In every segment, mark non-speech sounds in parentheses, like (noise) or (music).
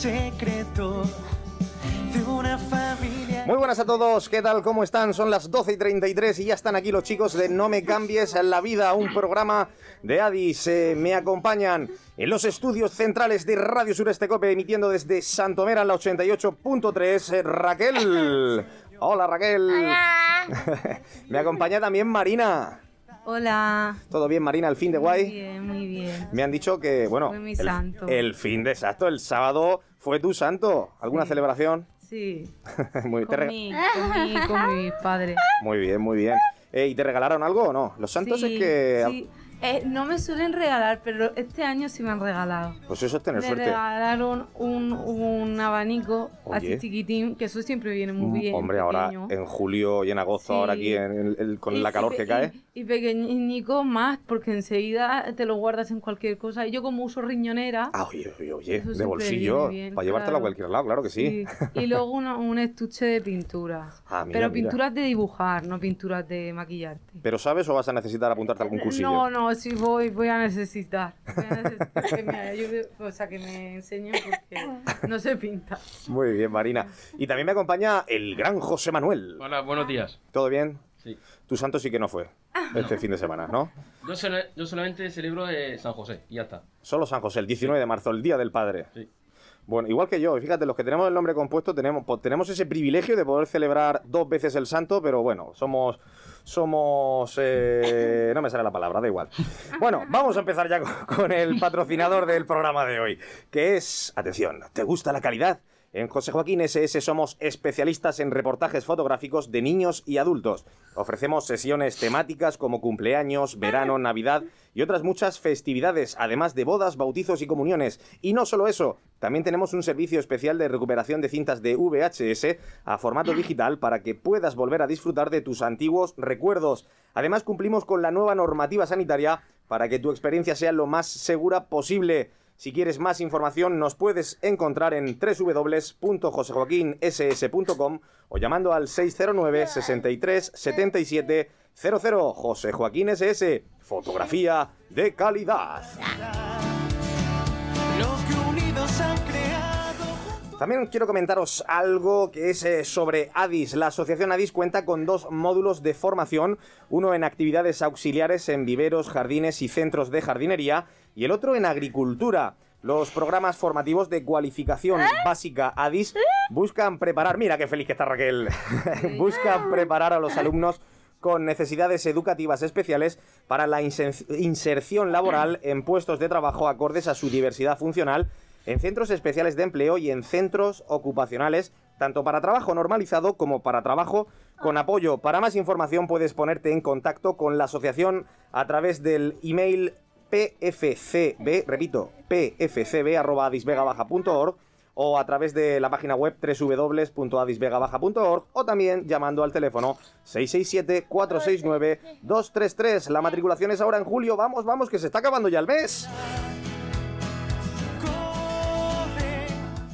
Secreto de una familia. Muy buenas a todos, ¿qué tal? ¿Cómo están? Son las 12 y 33 y ya están aquí los chicos de No me cambies la vida, un programa de Adis. Eh, me acompañan en los estudios centrales de Radio Sureste Cope, emitiendo desde Santomera en la 88.3, eh, Raquel. (laughs) Hola Raquel. (laughs) me acompaña también Marina. Hola. ¿Todo bien, Marina? ¿El fin de Muy guay? bien, muy bien. Me han dicho que, bueno, el, santo. el fin de exacto, el sábado fue tu santo. ¿Alguna Sí. celebración? Sí. (laughs) muy, Con mi, con mi, con mi padre. muy bien, muy bien. Eh, ¿Y te regalaron algo o no? Los santos Sí, es que... sí. Eh, no me suelen regalar, pero este año sí me han regalado. Pues eso es tener me suerte. regalaron un, un abanico Oye. así chiquitín, que eso siempre viene muy Mm, bien. Hombre, ahora en julio y en agosto, Sí. ahora aquí en el- el- con Y- la calor que cae. Y, pequeñico más, porque enseguida te lo guardas en cualquier cosa. Y yo como uso riñonera... Ah, oye, oye, oye, de bolsillo, bien, para llevártelo a cualquier lado, claro que sí. Sí. Y luego una- un estuche de pinturas. Ah, mira, Pero mira. pinturas de dibujar, no pinturas de maquillarte. ¿Pero sabes o vas a necesitar apuntarte a algún cursillo? No, no, sí voy, voy a necesitar. Voy a necesitar que me ayude, o sea, que me enseñe porque no se pinta. Muy bien, Marina. Y también me acompaña el gran José Manuel. Hola, buenos días. ¿Todo bien? Sí. Tu santo sí que no fue este fin de semana, ¿no? Yo, solo- yo solamente celebro San José y ya está. Solo San José, el 19 de marzo, el Día del Padre. Sí. Bueno, igual que yo, fíjate, los que tenemos el nombre compuesto tenemos, tenemos ese privilegio de poder celebrar dos veces el santo, pero bueno, somos... Somos... eh, no me sale la palabra, da igual. Bueno, vamos a empezar ya con, con el patrocinador del programa de hoy, que es... Atención, ¿te gusta la calidad? En José Joaquín SS somos especialistas en reportajes fotográficos de niños y adultos. Ofrecemos sesiones temáticas como cumpleaños, verano, Navidad y otras muchas festividades, además de bodas, bautizos y comuniones. Y no solo eso, también tenemos un servicio especial de recuperación de cintas de VHS a formato digital para que puedas volver a disfrutar de tus antiguos recuerdos. Además cumplimos con la nueva normativa sanitaria para que tu experiencia sea lo más segura posible. Si quieres más información, nos puedes encontrar en www.josejoaquinss.com o llamando al 609 63 77 00. José Joaquín SS, fotografía de calidad. También quiero comentaros algo que es eh, sobre ADIS. La asociación ADIS cuenta con dos módulos de formación, uno en actividades auxiliares en viveros, jardines y centros de jardinería y el otro en agricultura. Los programas formativos de cualificación básica ADIS buscan preparar, mira qué feliz que está Raquel, (laughs) buscan preparar a los alumnos con necesidades educativas especiales para la inserción laboral en puestos de trabajo acordes a su diversidad funcional en centros especiales de empleo y en centros ocupacionales, tanto para trabajo normalizado como para trabajo con apoyo. Para más información puedes ponerte en contacto con la asociación a través del email pfcb, repito, pfcb.adisvegabaja.org o a través de la página web www.adisvegabaja.org o también llamando al teléfono 667-469-233. La matriculación es ahora en julio. Vamos, vamos, que se está acabando ya el mes.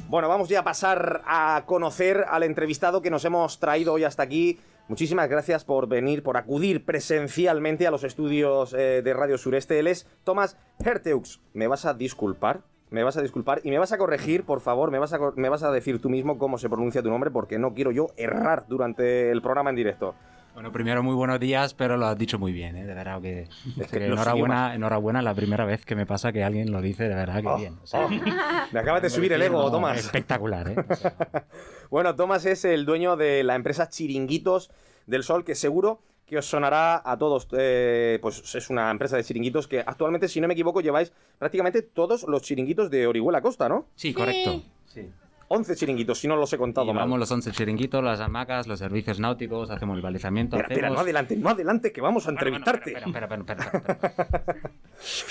Bueno, vamos ya a pasar a conocer al entrevistado que nos hemos traído hoy hasta aquí. Muchísimas gracias por venir, por acudir presencialmente a los estudios eh, de Radio Sureste. Él es Tomás Herteux. ¿Me vas a disculpar? Me vas a disculpar y me vas a corregir, por favor, me vas a, me vas a decir tú mismo cómo se pronuncia tu nombre porque no quiero yo errar durante el programa en directo. Bueno, primero muy buenos días, pero lo has dicho muy bien, ¿eh? de verdad que, Es que enhorabuena, enhorabuena, la primera vez que me pasa que alguien lo dice, de verdad que Oh, bien. O sea, oh. (laughs) Me acabas de subir el ego, no, Tomás. Espectacular, ¿eh? (laughs) Bueno, Tomás es el dueño de la empresa Chiringuitos del Sol, que seguro que os sonará a todos. eh, pues es una empresa de chiringuitos que actualmente, si no me equivoco, lleváis prácticamente todos los chiringuitos de Orihuela Costa, ¿no? Sí, correcto. Sí. 11 chiringuitos, si no los he contado mal. Llevamos los 11 chiringuitos, las hamacas, los servicios náuticos, hacemos el balizamiento. Espera, espera, no adelante, no adelante, que vamos a Bueno, entrevistarte. espera, espera,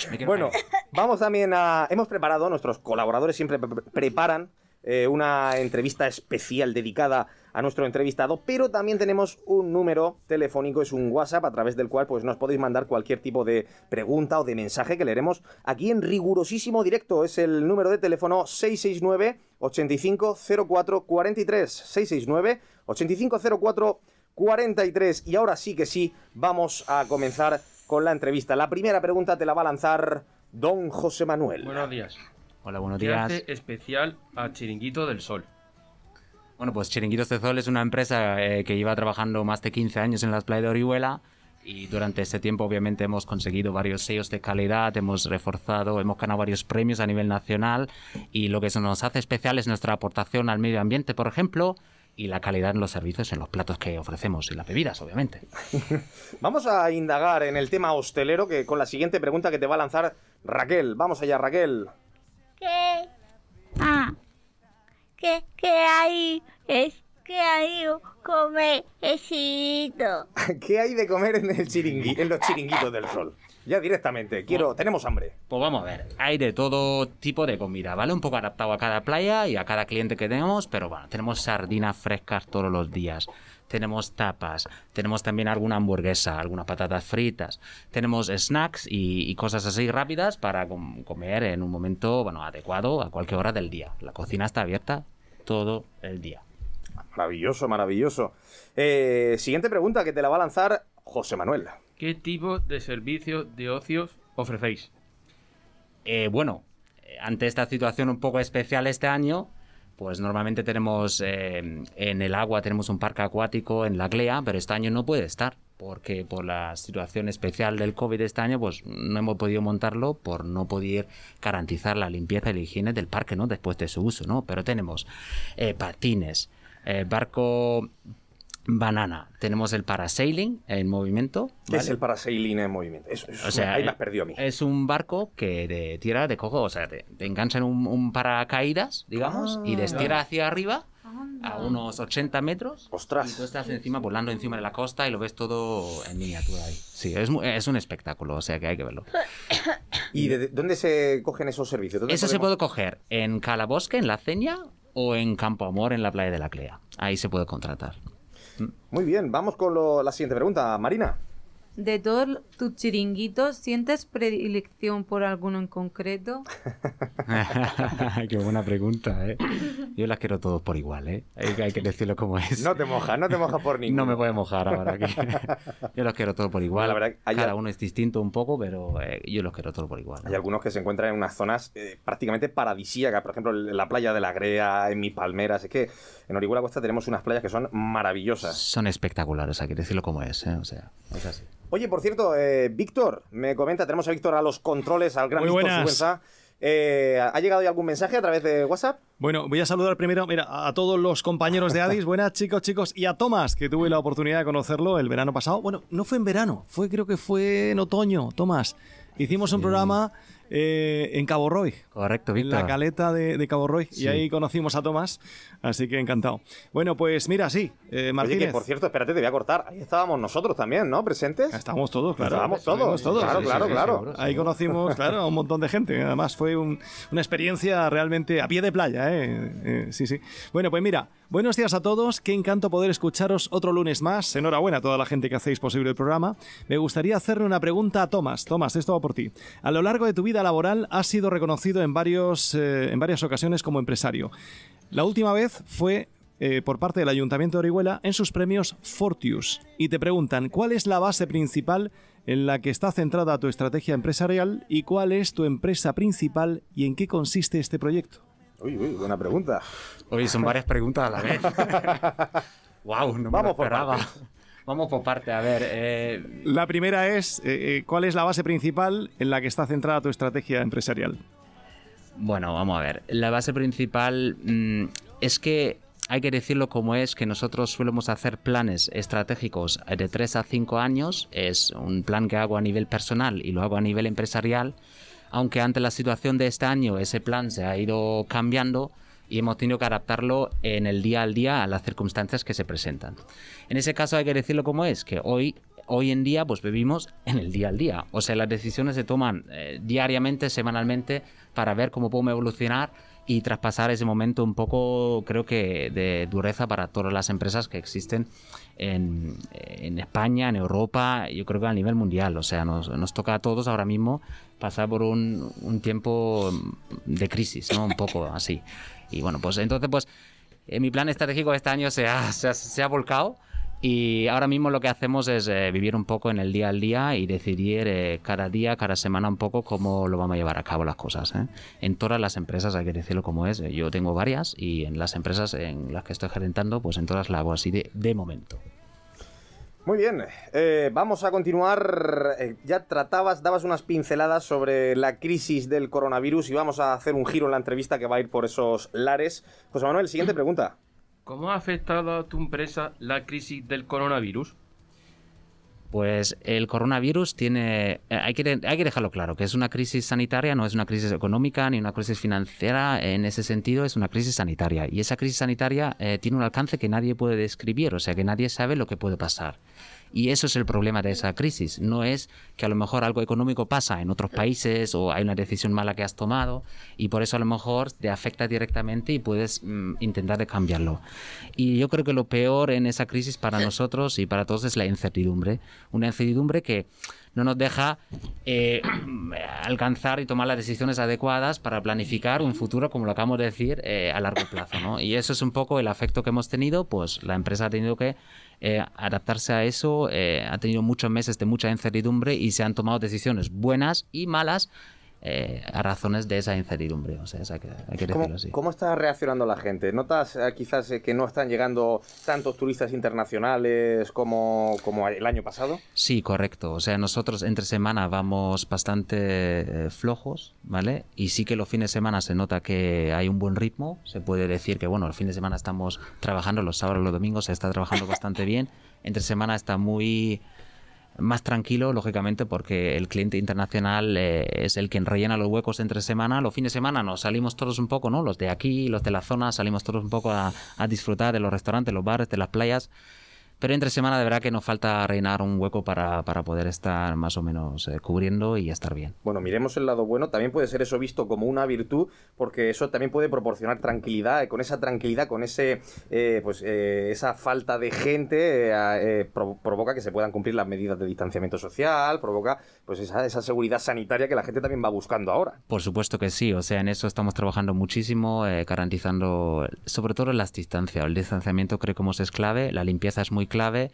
espera, Bueno, vamos también a... Hemos preparado, nuestros colaboradores siempre pre- preparan eh, una entrevista especial dedicada a nuestro entrevistado, pero también tenemos un número telefónico, es un WhatsApp a través del cual pues nos podéis mandar cualquier tipo de pregunta o de mensaje que leeremos aquí en rigurosísimo directo. Es el número de teléfono 669 8504 43 669 8504 43 y ahora sí que sí, vamos a comenzar con la entrevista. La primera pregunta te la va a lanzar don José Manuel. Buenos días. Hola, buenos ¿Qué días. hace especial a Chiringuito del Sol? Bueno, pues Chiringuitos de Sol es una empresa eh, que lleva trabajando más de 15 años en las playas de Orihuela y durante este tiempo obviamente hemos conseguido varios sellos de calidad, hemos reforzado, hemos ganado varios premios a nivel nacional y lo que eso nos hace especial es nuestra aportación al medio ambiente, por ejemplo, y la calidad en los servicios, en los platos que ofrecemos y las bebidas, obviamente. (laughs) Vamos a indagar en el tema hostelero que con la siguiente pregunta que te va a lanzar Raquel. Vamos allá, Raquel. ¿Qué? Ah, ¿qué, qué hay? Es que hay comer esito. (laughs) ¿Qué hay de comer en, el chiringui, en los chiringuitos del sol? Ya directamente, quiero, tenemos hambre. Pues vamos a ver, hay de todo tipo de comida, ¿vale? Un poco adaptado a cada playa y a cada cliente que tenemos, pero bueno, tenemos sardinas frescas todos los días, tenemos tapas, tenemos también alguna hamburguesa, algunas patatas fritas, tenemos snacks y, y cosas así rápidas para com- comer en un momento, bueno, adecuado a cualquier hora del día. La cocina está abierta todo el día. Maravilloso, maravilloso. Eh, siguiente pregunta que te la va a lanzar José Manuel. ¿Qué tipo de servicios de ocios ofrecéis? Eh, bueno, ante esta situación un poco especial este año, pues normalmente tenemos eh, en el agua tenemos un parque acuático en la Glea, pero este año no puede estar porque por la situación especial del COVID este año, pues no hemos podido montarlo por no poder garantizar la limpieza y la higiene del parque, ¿no? Después de su uso, ¿no? Pero tenemos eh, patines, eh, barco banana, tenemos el parasailing en movimiento. ¿Qué es el parasailing en movimiento? Eso, eso O sea, ahí eh, me has perdido a mí. Es un barco que de tierra de cojo, o sea, te, te enganchan un, un paracaídas, digamos, y destira hacia arriba a unos 80 metros. Ostras. Y tú estás encima, volando encima de la costa y lo ves todo en miniatura ahí. Sí, es, es un espectáculo, o sea que hay que verlo. ¿Y de, de- dónde se cogen esos servicios? ¿Dónde Eso se puede coger en Calabosque, en La Ceña, o en Campo Amor, en la playa de la Clea. Ahí se puede contratar. Muy bien, vamos con lo- la siguiente pregunta. Marina. De todos tus chiringuitos, ¿sientes predilección por alguno en concreto? (laughs) Qué buena pregunta, ¿eh? (laughs) Yo las quiero todos por igual, ¿eh? Hay, hay que decirlo como es. No te mojas, no te mojas por (laughs) ninguno. No me puede mojar ahora aquí. yo los quiero todos por igual. La verdad que hay Cada al- uno es distinto un poco, pero eh, yo los quiero todos por igual. ¿no? Hay algunos que se encuentran en unas zonas eh, prácticamente paradisíacas, por ejemplo, en la playa de la Grea, en Mi Palmeras. Es que en Orihuela Costa tenemos unas playas que son maravillosas. Son espectaculares, hay que decirlo como es, ¿eh? O sea, es así. Oye, por cierto, eh, Víctor, me comenta, tenemos a Víctor a los controles, al gran Muy Víctor. Sigüenza. Eh, ¿Ha llegado ya algún mensaje a través de WhatsApp? Bueno, voy a saludar primero mira, a todos los compañeros de Addis. (laughs) Buenas, chicos, chicos. Y a Tomás, que tuve la oportunidad de conocerlo el verano pasado. Bueno, no fue en verano, fue creo que fue en otoño, Tomás. Hicimos un programa eh, en Cabo Roy. Correcto, En la caleta de, de Cabo Roy. Sí. Y ahí conocimos a Tomás. Así que encantado. Bueno, pues mira, sí. eh, Oye, Martínez. que por cierto, espérate, te voy a cortar. Ahí estábamos nosotros también, ¿no? ¿Presentes? Estábamos todos, claro. Estábamos todos, todos. claro, Sí, claro, sí, sí, claro. seguro. Ahí conocimos, claro, a un montón de gente. Además, fue un- una experiencia realmente a pie de playa, ¿eh? Eh, Sí, sí. Bueno, pues mira, buenos días a todos. Qué encanto poder escucharos otro lunes más. Enhorabuena a toda la gente que hacéis posible el programa. Me gustaría hacerle una pregunta a Tomás. Tomás, esto va por ti. A lo largo de tu vida laboral has sido reconocido en, varios, eh, en varias ocasiones como empresario. La última vez fue eh, por parte del Ayuntamiento de Orihuela en sus premios Fortius. Y te preguntan, ¿cuál es la base principal en la que está centrada tu estrategia empresarial y cuál es tu empresa principal y en qué consiste este proyecto? Uy, uy, buena pregunta. Oye, son varias preguntas a la vez. (laughs) wow, no me Vamos lo por esperaba. Vamos por parte, a ver. eh, La primera es, eh, eh, ¿cuál es la base principal en la que está centrada tu estrategia empresarial? Bueno, vamos a ver. La base principal mm, es que hay que decirlo como es, que nosotros solemos hacer planes estratégicos de 3 a 5 años. Es un plan que hago a nivel personal y lo hago a nivel empresarial. Aunque ante la situación de este año ese plan se ha ido cambiando, y hemos tenido que adaptarlo en el día al día a las circunstancias que se presentan. En ese caso hay que decirlo como es, que hoy hoy en día pues vivimos en el día al día. O sea, las decisiones se toman eh, diariamente, semanalmente, para ver cómo podemos evolucionar y traspasar ese momento un poco, creo que, de dureza para todas las empresas que existen en, en España, en Europa, yo creo que a nivel mundial. O sea, nos, nos toca a todos ahora mismo pasar por un, un tiempo de crisis, ¿no? Un poco así. Y bueno, pues entonces, pues eh, mi plan estratégico este año se ha, se ha, se ha volcado y ahora mismo lo que hacemos es eh, vivir un poco en el día al día y decidir eh, cada día, cada semana un poco cómo lo vamos a llevar a cabo las cosas. ¿eh? En todas las empresas hay que decirlo como es. Yo tengo varias y en las empresas en las que estoy gerentando, pues en todas las hago así de, de momento. Muy bien, eh, vamos a continuar. Eh, ya tratabas, dabas unas pinceladas sobre la crisis del coronavirus y vamos a hacer un giro en la entrevista que va a ir por esos lares. José Manuel, siguiente pregunta. ¿Cómo ha afectado a tu empresa la crisis del coronavirus? Pues el coronavirus tiene, eh, hay que, hay que dejarlo claro, que es una crisis sanitaria, no es una crisis económica ni una crisis financiera, en ese sentido es una crisis sanitaria. Y esa crisis sanitaria eh, tiene un alcance que nadie puede describir, o sea que nadie sabe lo que puede pasar. Y eso es el problema de esa crisis. No es que a lo mejor algo económico pasa en otros países o hay una decisión mala que has tomado y por eso a lo mejor te afecta directamente y puedes mm, intentar de cambiarlo. Y yo creo que lo peor en esa crisis para nosotros y para todos es la incertidumbre. Una incertidumbre que no nos deja eh, (clears throat) alcanzar y tomar las decisiones adecuadas para planificar un futuro, como lo acabamos de decir, eh, a largo plazo. ¿no? Y eso es un poco el afecto que hemos tenido, pues la empresa ha tenido que eh, adaptarse a eso, ha tenido muchos meses de mucha incertidumbre y se han tomado decisiones buenas y malas eh, a razones de esa incertidumbre. O sea, hay que, hay que ¿Cómo, decirlo así. cómo está reaccionando la gente? ¿Notas eh, quizás eh, que no están llegando tantos turistas internacionales como, como el año pasado? Sí, correcto. O sea, nosotros entre semana vamos bastante flojos, ¿vale? Y sí que los fines de semana se nota que hay un buen ritmo. Se puede decir que, bueno, los fines de semana estamos trabajando, los sábados, los domingos se está trabajando bastante bien. Entre semana está muy más tranquilo, lógicamente, porque el cliente internacional eh, es el quien rellena los huecos entre semana. Los fines de semana nos salimos todos un poco, ¿no? Los de aquí, los de la zona, salimos todos un poco a, a disfrutar de los restaurantes, los bares, de las playas. Pero entre semana de verdad que nos falta rellenar un hueco para, para poder estar más o menos eh, cubriendo y estar bien. Bueno, miremos el lado bueno. También puede ser eso visto como una virtud, porque eso también puede proporcionar tranquilidad. y Con esa tranquilidad, con ese, eh, pues, eh, esa falta de gente, eh, eh, pro- provoca que se puedan cumplir las medidas de distanciamiento social, provoca pues esa, esa seguridad sanitaria que la gente también va buscando ahora. Por supuesto que sí, o sea, en eso estamos trabajando muchísimo, eh, garantizando sobre todo las distancias. El distanciamiento creo que como es clave, la limpieza es muy clave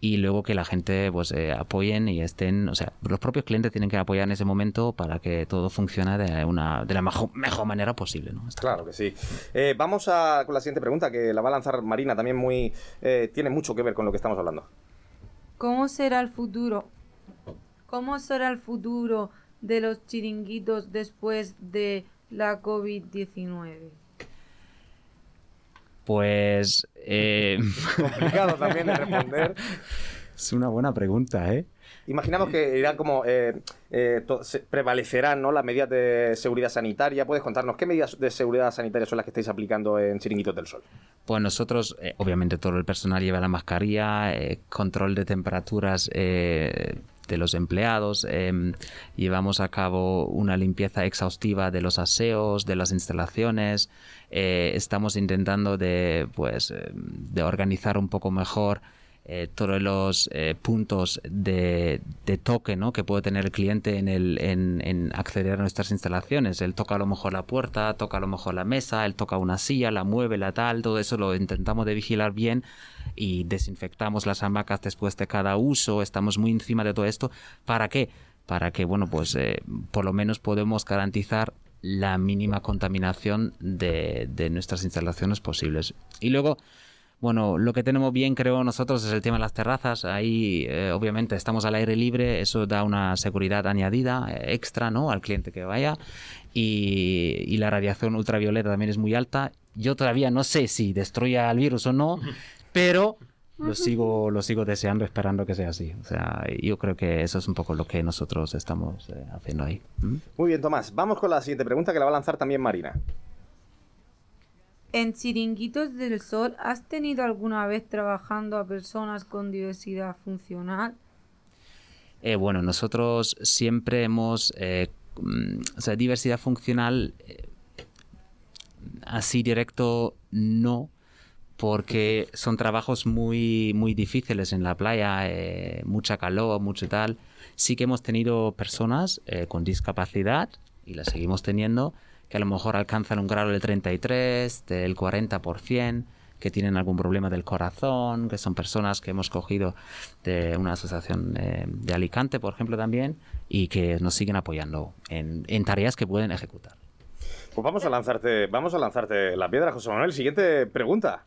y luego que la gente pues eh, apoyen y estén, o sea, los propios clientes tienen que apoyar en ese momento para que todo funcione de una de la mejor, mejor manera posible, ¿no? Está Claro que sí. Eh, vamos a, con la siguiente pregunta, que la va a lanzar Marina, también muy eh, tiene mucho que ver con lo que estamos hablando. ¿Cómo será el futuro? ¿Cómo será el futuro de los chiringuitos después de la COVID-19? Pues eh, (laughs) Complicado también de responder. (laughs) es una buena pregunta, ¿eh? Imaginamos que irá como eh, eh, prevalecerán ¿no? las medidas de seguridad sanitaria. ¿Puedes contarnos qué medidas de seguridad sanitaria son las que estáis aplicando en Chiringuitos del Sol? Pues nosotros, eh, obviamente todo el personal lleva la mascarilla, control de temperaturas de los empleados, eh, llevamos a cabo una limpieza exhaustiva de los aseos, de las instalaciones, eh, estamos intentando de, pues, eh, de organizar un poco mejor eh, todos los eh, puntos de, toque ¿no? que puede tener el cliente en, el, en, en acceder a nuestras instalaciones. Él toca a lo mejor la puerta, toca a lo mejor la mesa, él toca una silla, la mueve, la tal, todo eso lo intentamos de vigilar bien y desinfectamos las hamacas después de cada uso, estamos muy encima de todo esto. ¿Para qué? Para que, bueno, pues eh, por lo menos podemos garantizar la mínima contaminación de, de nuestras instalaciones posibles. Y luego, bueno, lo que tenemos bien, creo nosotros, es el tema de las terrazas. Ahí, eh, obviamente, estamos al aire libre, eso da una seguridad añadida, eh, extra, ¿no? Al cliente que vaya. Y, y la radiación ultravioleta también es muy alta. Yo todavía no sé si destruya el virus o no, (laughs) pero lo sigo, lo sigo deseando, esperando que sea así. O sea, yo creo que eso es un poco lo que nosotros estamos eh, haciendo ahí. ¿Mm? Muy bien, Tomás. Vamos con la siguiente pregunta que la va a lanzar también Marina. En Chiringuitos del Sol, ¿has tenido alguna vez trabajando a personas con diversidad funcional? Eh, bueno, nosotros siempre hemos, eh, mm, o sea, diversidad funcional, eh, así directo no, porque son trabajos muy, muy difíciles en la playa, eh, mucha calor, mucho tal. Sí que hemos tenido personas con discapacidad, y las seguimos teniendo, que a lo mejor alcanzan un grado del 33, del 40%, que tienen algún problema del corazón, que son personas que hemos cogido de una asociación eh, de Alicante, por ejemplo, también, y que nos siguen apoyando en, en tareas que pueden ejecutar. Pues vamos a lanzarte, vamos a lanzarte la piedra, José Manuel. Siguiente pregunta.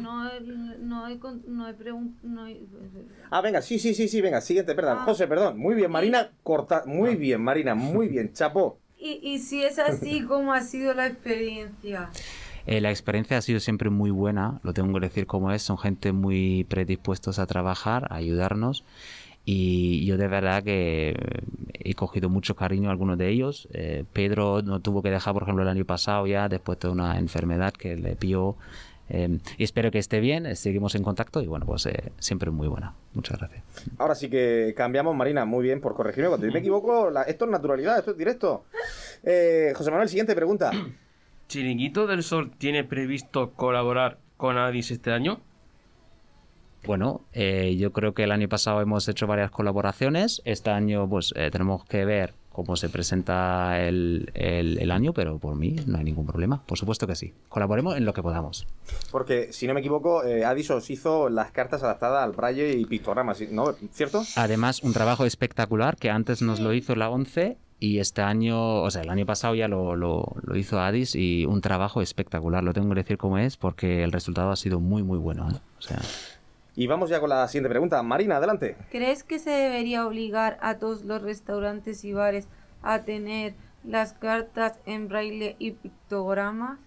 No, no he, no he he- Ah, venga, sí, sí, sí, sí, venga, siguiente, perdón. Ah. José, perdón. Muy bien, Marina, corta. Muy bien, Marina, muy bien, chapo. Y, y si es así, (laughs) ¿cómo ha sido la experiencia? Eh, la experiencia ha sido siempre muy buena, lo tengo que decir como es, son gente muy predispuestos a trabajar, a ayudarnos y yo de verdad que eh, he cogido mucho cariño a algunos de ellos. Eh, Pedro no tuvo que dejar, por ejemplo, el año pasado ya después de una enfermedad que le pilló. Eh, y espero que esté bien, eh, seguimos en contacto y bueno, pues eh, siempre muy buena. Muchas gracias. Ahora sí que cambiamos, Marina, muy bien por corregirme. Cuando yo me equivoco, la- esto es naturalidad, esto es directo. Eh, José Manuel, siguiente pregunta. ¿Chiringuito del Sol tiene previsto colaborar con Adis este año? Bueno, eh, yo creo que el año pasado hemos hecho varias colaboraciones. Este año, pues eh, tenemos que ver cómo se presenta el, el- el año, pero por mí no hay ningún problema. Por supuesto que sí. Colaboremos en lo que podamos. Porque, si no me equivoco, eh, Adis os hizo las cartas adaptadas al braille y pictogramas, ¿no? ¿Cierto? Además, un trabajo espectacular que antes nos lo hizo la 11 y este año, o sea, el año pasado ya lo, lo- lo hizo Adis y un trabajo espectacular. Lo tengo que decir como es porque el resultado ha sido muy, muy bueno. ¿eh? O sea, Y vamos ya con la siguiente pregunta. Marina, adelante. ¿Crees que se debería obligar a todos los restaurantes y bares a tener las cartas en braille y pictogramas?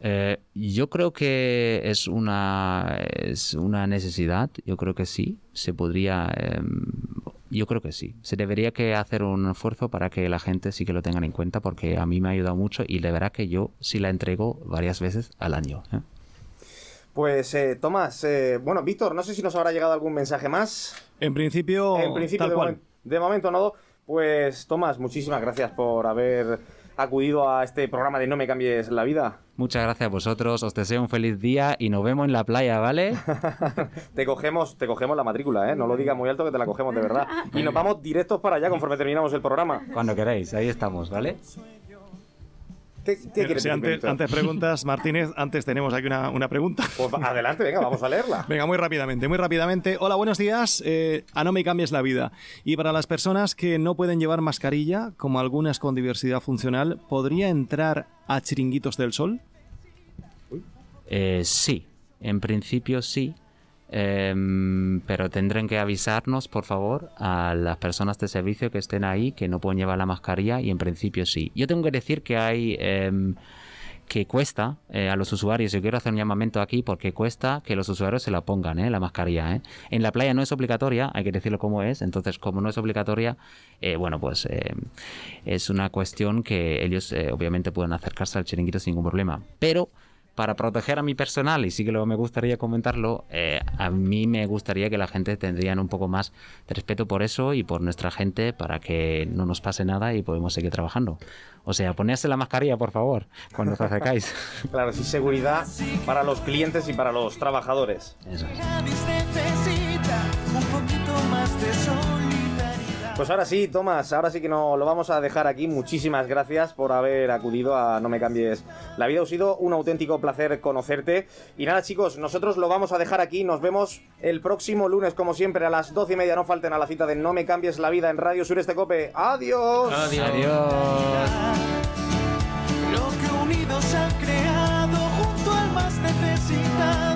Eh, yo creo que es una, es una necesidad, yo creo que sí, se podría, em, yo creo que sí, se debería que hacer un esfuerzo para que la gente sí que lo tengan en cuenta porque a mí me ha ayudado mucho y de verdad que yo sí la entrego varias veces al año. ¿eh? Pues, eh, Tomás, eh, bueno, Víctor, no sé si nos habrá llegado algún mensaje más. En principio, en principio, tal de, cual. momen- de momento no. Pues, Tomás, muchísimas gracias por haber acudido a este programa de No me cambies la vida. Muchas gracias a vosotros, os deseo un feliz día y nos vemos en la playa, ¿vale? (laughs) Te cogemos, te cogemos la matrícula, ¿eh? No lo digas muy alto que te la cogemos de verdad. (laughs) Y nos vamos directos para allá conforme terminamos el programa. Cuando queráis, ahí estamos, ¿vale? ¿Qué, quieres antes, Víctor? antes preguntas, Martínez, antes tenemos aquí una, una pregunta. (laughs) Pues adelante, venga, vamos a leerla. Venga, muy rápidamente, muy rápidamente. Hola, buenos días. Eh, a no me cambies la vida. Y para las personas que no pueden llevar mascarilla, como algunas con diversidad funcional, ¿podría entrar a Chiringuitos del Sol? Eh, sí, en principio sí. Em, pero tendrán que avisarnos, por favor, a las personas de servicio que estén ahí que no pueden llevar la mascarilla y en principio sí. Yo tengo que decir que hay em, que cuesta eh, a los usuarios, yo quiero hacer un llamamiento aquí porque cuesta que los usuarios se la pongan, eh, la mascarilla. eh. En la playa no es obligatoria, hay que decirlo como es, entonces como no es obligatoria, eh, bueno, pues eh, es una cuestión que ellos eh, obviamente pueden acercarse al chiringuito sin ningún problema. Pero para proteger a mi personal, y sí que luego me gustaría comentarlo, eh, a mí me gustaría que la gente tendrían un poco más de respeto por eso y por nuestra gente para que no nos pase nada y podemos seguir trabajando. O sea, ponerse la mascarilla, por favor, cuando os acercáis. (laughs) Claro, sí, seguridad para los clientes y para los trabajadores. Eso Pues ahora sí, Tomás, ahora sí que no lo vamos a dejar aquí. Muchísimas gracias por haber acudido a No me cambies la vida. Ha sido un auténtico placer conocerte. Y nada, chicos, nosotros lo vamos a dejar aquí. Nos vemos el próximo lunes, como siempre, a las doce y media. No falten a la cita de No me cambies la vida en Radio Sureste Cope. ¡Adiós! Adiós. Adiós. Lo que unidos han creado junto al más necesitado,